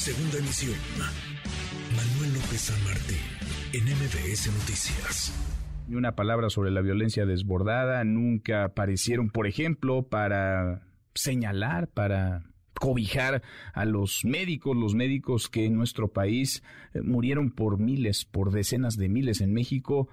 Segunda emisión. Manuel López San Martín, en MBS Noticias. Ni una palabra sobre la violencia desbordada, nunca aparecieron, por ejemplo, para señalar, para cobijar a los médicos, los médicos que en nuestro país eh, murieron por miles, por decenas de miles en México,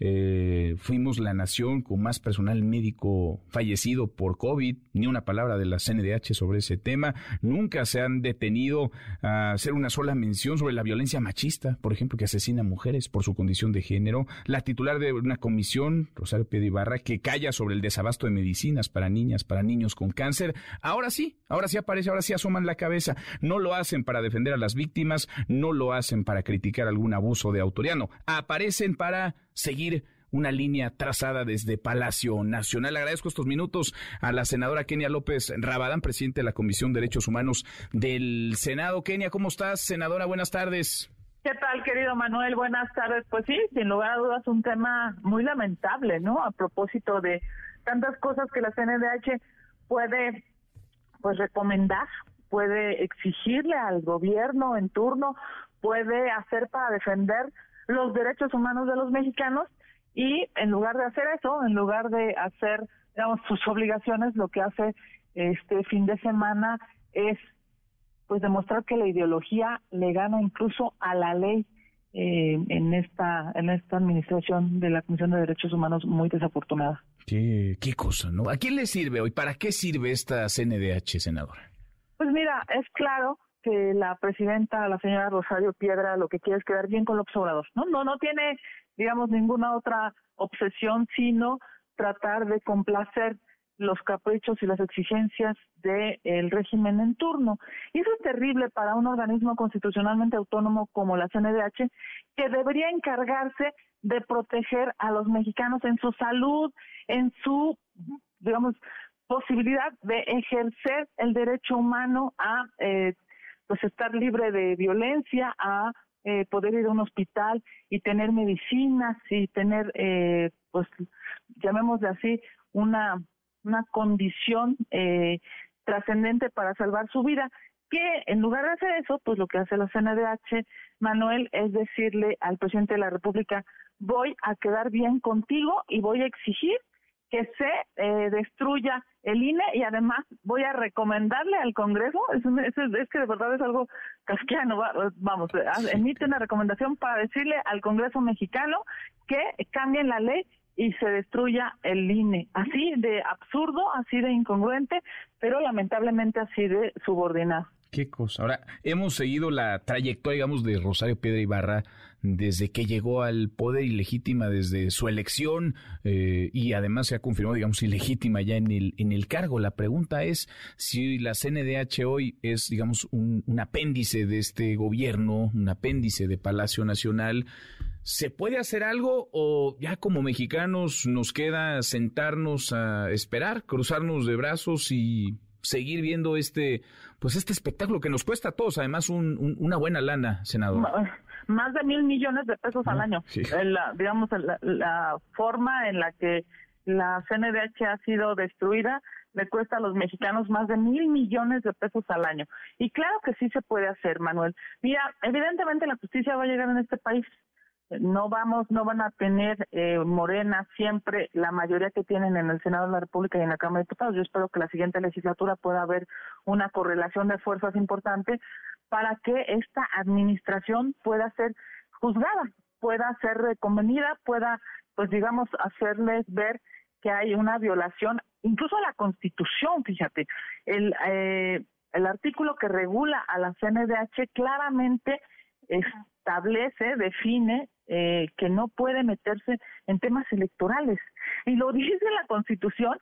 eh, fuimos la nación con más personal médico fallecido por COVID, ni una palabra de la CNDH sobre ese tema. Nunca se han detenido a hacer una sola mención sobre la violencia machista, por ejemplo, que asesina a mujeres por su condición de género. La titular de una comisión, Rosario Ibarra, que calla sobre el desabasto de medicinas para niñas, para niños con cáncer. Ahora sí, ahora sí aparece, ahora sí asoman la cabeza. No lo hacen para defender a las víctimas, no lo hacen para criticar algún abuso de autoridad, no. Aparecen para seguir una línea trazada desde Palacio Nacional. Agradezco estos minutos a la senadora Kenia López Rabadán, presidente de la Comisión de Derechos Humanos del Senado. Kenia, ¿cómo estás? Senadora, buenas tardes. ¿Qué tal, querido Manuel? Buenas tardes. Pues sí, sin lugar a dudas, un tema muy lamentable, ¿no? A propósito de tantas cosas que la CNDH puede, pues, recomendar, puede exigirle al gobierno en turno, puede hacer para defender los derechos humanos de los mexicanos y en lugar de hacer eso, en lugar de hacer digamos sus obligaciones, lo que hace este fin de semana es pues demostrar que la ideología le gana incluso a la ley eh, en esta en esta administración de la Comisión de Derechos Humanos muy desafortunada. Qué, qué cosa, ¿no? ¿A quién le sirve hoy? ¿Para qué sirve esta CNDH, senadora? Pues mira, es claro que la presidenta, la señora Rosario Piedra, lo que quiere es quedar bien con los observador, ¿no? No, no tiene, digamos, ninguna otra obsesión, sino tratar de complacer los caprichos y las exigencias del régimen en turno. Y eso es terrible para un organismo constitucionalmente autónomo como la CNDH, que debería encargarse de proteger a los mexicanos en su salud, en su, digamos, posibilidad de ejercer el derecho humano a eh, pues estar libre de violencia a eh, poder ir a un hospital y tener medicinas y tener eh, pues llamémosle así una una condición eh, trascendente para salvar su vida que en lugar de hacer eso pues lo que hace la CNDH Manuel es decirle al presidente de la República voy a quedar bien contigo y voy a exigir que se eh, destruya el INE y además voy a recomendarle al Congreso, es, es, que de verdad es algo casquiano, vamos, emite una recomendación para decirle al Congreso mexicano que cambien la ley y se destruya el INE. Así de absurdo, así de incongruente, pero lamentablemente así de subordinado. Qué cosa. Ahora, hemos seguido la trayectoria, digamos, de Rosario Piedra Ibarra desde que llegó al poder ilegítima, desde su elección eh, y además se ha confirmado, digamos, ilegítima ya en el, en el cargo. La pregunta es si la CNDH hoy es, digamos, un, un apéndice de este gobierno, un apéndice de Palacio Nacional. ¿Se puede hacer algo o ya como mexicanos nos queda sentarnos a esperar, cruzarnos de brazos y seguir viendo este, pues este espectáculo que nos cuesta a todos, además un, una buena lana, senador. Más de mil millones de pesos al año. La, digamos, la, forma en la que la CNDH ha sido destruida le cuesta a los mexicanos más de mil millones de pesos al año. Y claro que sí se puede hacer, Manuel. Mira, evidentemente la justicia va a llegar en este país no vamos, no van a tener eh, Morena siempre la mayoría que tienen en el Senado de la República y en la Cámara de Diputados. Yo espero que la siguiente legislatura pueda haber una correlación de fuerzas importante para que esta administración pueda ser juzgada, pueda ser reconvenida, pueda, pues digamos, hacerles ver que hay una violación, incluso a la Constitución, fíjate, el, eh, el artículo que regula a la CNDH claramente establece, define eh, que no puede meterse en temas electorales. Y lo dice la Constitución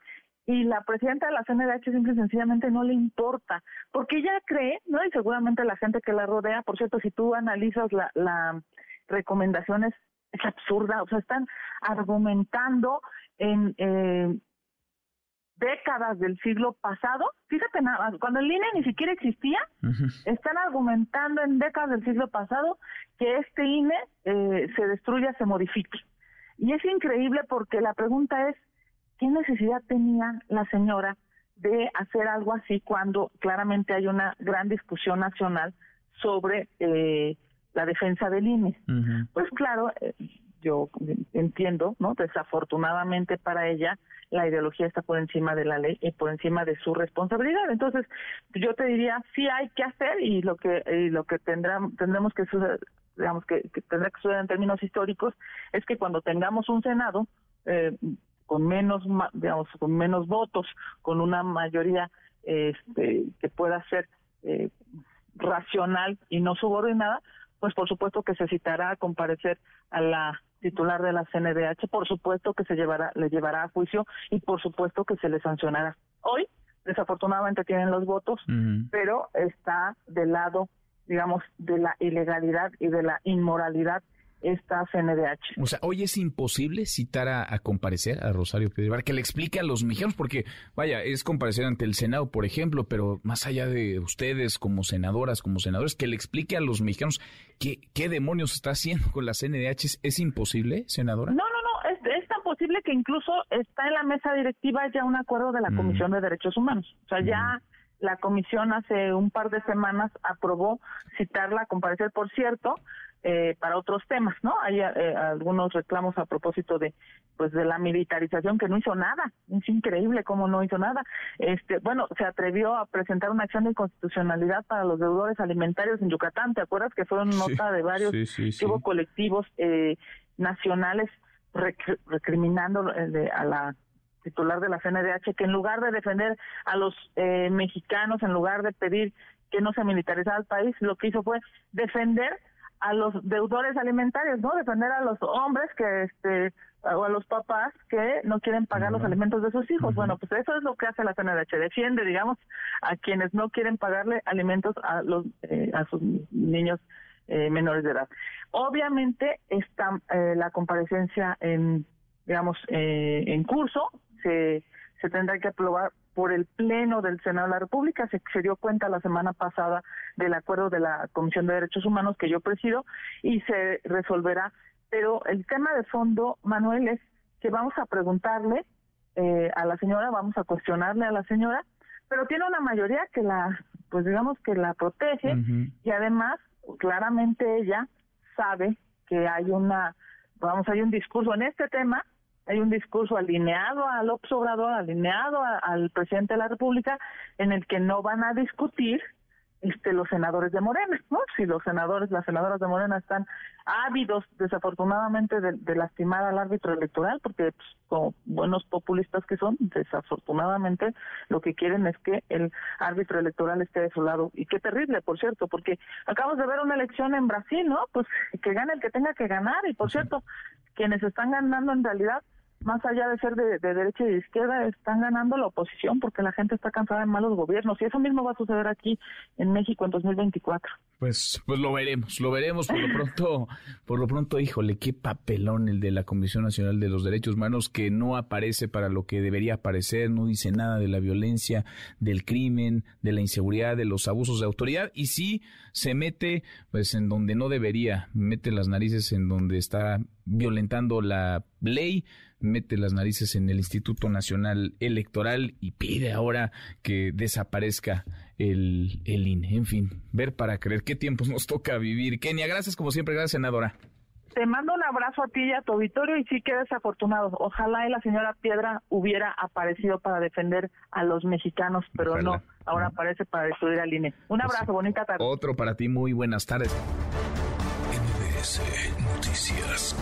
y la presidenta de la CNDH simple y sencillamente no le importa, porque ella cree, ¿no? Y seguramente la gente que la rodea, por cierto, si tú analizas la, la recomendaciones, es absurda, o sea, están argumentando en eh, décadas del siglo pasado, fíjate nada, cuando el INE ni siquiera existía, están argumentando en décadas del siglo pasado que este INE eh, se destruya, se modifique. Y es increíble porque la pregunta es, ¿qué necesidad tenía la señora de hacer algo así cuando claramente hay una gran discusión nacional sobre eh, la defensa del INE. Pues claro, eh, yo entiendo, ¿no? Desafortunadamente para ella, la ideología está por encima de la ley y por encima de su responsabilidad. Entonces, yo te diría, sí hay que hacer y lo que y lo que tendrá, tendremos que suceder, digamos que, tendrá que suceder en términos históricos es que cuando tengamos un Senado eh, con menos, digamos, con menos votos, con una mayoría este, que pueda ser eh, racional y no subordinada, pues por supuesto que se citará a comparecer a la titular de la CNDH, por supuesto que se llevará, le llevará a juicio y por supuesto que se le sancionará. Hoy, desafortunadamente, tienen los votos, pero está del lado, digamos, de la ilegalidad y de la inmoralidad esta CNDH. O sea, hoy es imposible citar a, comparecer a Rosario Piedra, que le explique a los mexicanos, porque vaya, es comparecer ante el Senado, por ejemplo, pero más allá de ustedes como senadoras, como senadores, que le explique a los mexicanos qué, qué demonios está haciendo con la CNDH. ¿Es, imposible, senadora? No, no, no, es, tan posible que incluso está en la mesa directiva ya un acuerdo de la mm. Comisión de Derechos Humanos. O sea, ya mm. la comisión hace un par de semanas aprobó citarla a comparecer, por cierto, eh, para otros temas, ¿no? Hay eh, algunos reclamos a propósito de pues de la militarización que no hizo nada, es increíble cómo no hizo nada. Este, bueno, se atrevió a presentar una acción de inconstitucionalidad para los deudores alimentarios en Yucatán, ¿te acuerdas que fue una nota de varios colectivos eh, nacionales recriminando a la titular de la CNDH que en lugar de defender a los mexicanos, en lugar de pedir que no se militarizara el país, lo que hizo fue defender a los deudores alimentarios, ¿no? Defender a los hombres que, este, o a los papás que no quieren pagar los alimentos de sus hijos. Bueno, pues eso es lo que hace la CNDH, defiende, digamos, a quienes no quieren pagarle alimentos a los eh, a sus niños eh, menores de edad. Obviamente está eh, la comparecencia en, digamos, en curso, se se tendrá que aprobar por el Pleno del Senado de la República. Se, se, dio cuenta la semana pasada del acuerdo de la Comisión de Derechos Humanos que yo presido y se resolverá. Pero el tema de fondo, Manuel, es que vamos a preguntarle eh, a la señora, vamos a cuestionarle a la señora, pero tiene una mayoría que la, pues digamos que la protege y además claramente ella sabe que hay una, vamos, hay un discurso en este tema hay un discurso alineado al Obrador, alineado al presidente de la República, en el que no van a discutir este, los senadores de Morena, ¿no? Si los senadores, las senadoras de Morena están ávidos, desafortunadamente, de, lastimar al árbitro electoral, porque pues, como buenos populistas que son, desafortunadamente lo que quieren es que el árbitro electoral esté de su lado. Y qué terrible, por cierto, porque acabamos de ver una elección en Brasil, ¿no? Pues que gane el que tenga que ganar, y por cierto, quienes están ganando en realidad más allá de ser de, derecha y de izquierda, están ganando la oposición porque la gente está cansada de malos gobiernos y eso mismo va a suceder aquí en México en 2024. Pues, pues lo veremos, lo veremos por lo pronto, por lo pronto, híjole, qué papelón el de la Comisión Nacional de los Derechos Humanos que no aparece para lo que debería aparecer, no dice nada de la violencia, del crimen, de la inseguridad, de los abusos de autoridad y sí se mete pues en donde no debería, mete las narices en donde está violentando la ley, mete las narices en el Instituto Nacional Electoral y pide ahora que desaparezca el, el INE. En fin, ver para creer qué tiempos nos toca vivir. Kenia, gracias como siempre, gracias senadora. Te mando un abrazo a ti y a tu auditorio y sí que desafortunado. Ojalá y la señora Piedra hubiera aparecido para defender a los mexicanos, pero no, ahora aparece para destruir al INE. Un pues abrazo, bonita tarde. Otro para ti, muy buenas tardes. Noticias.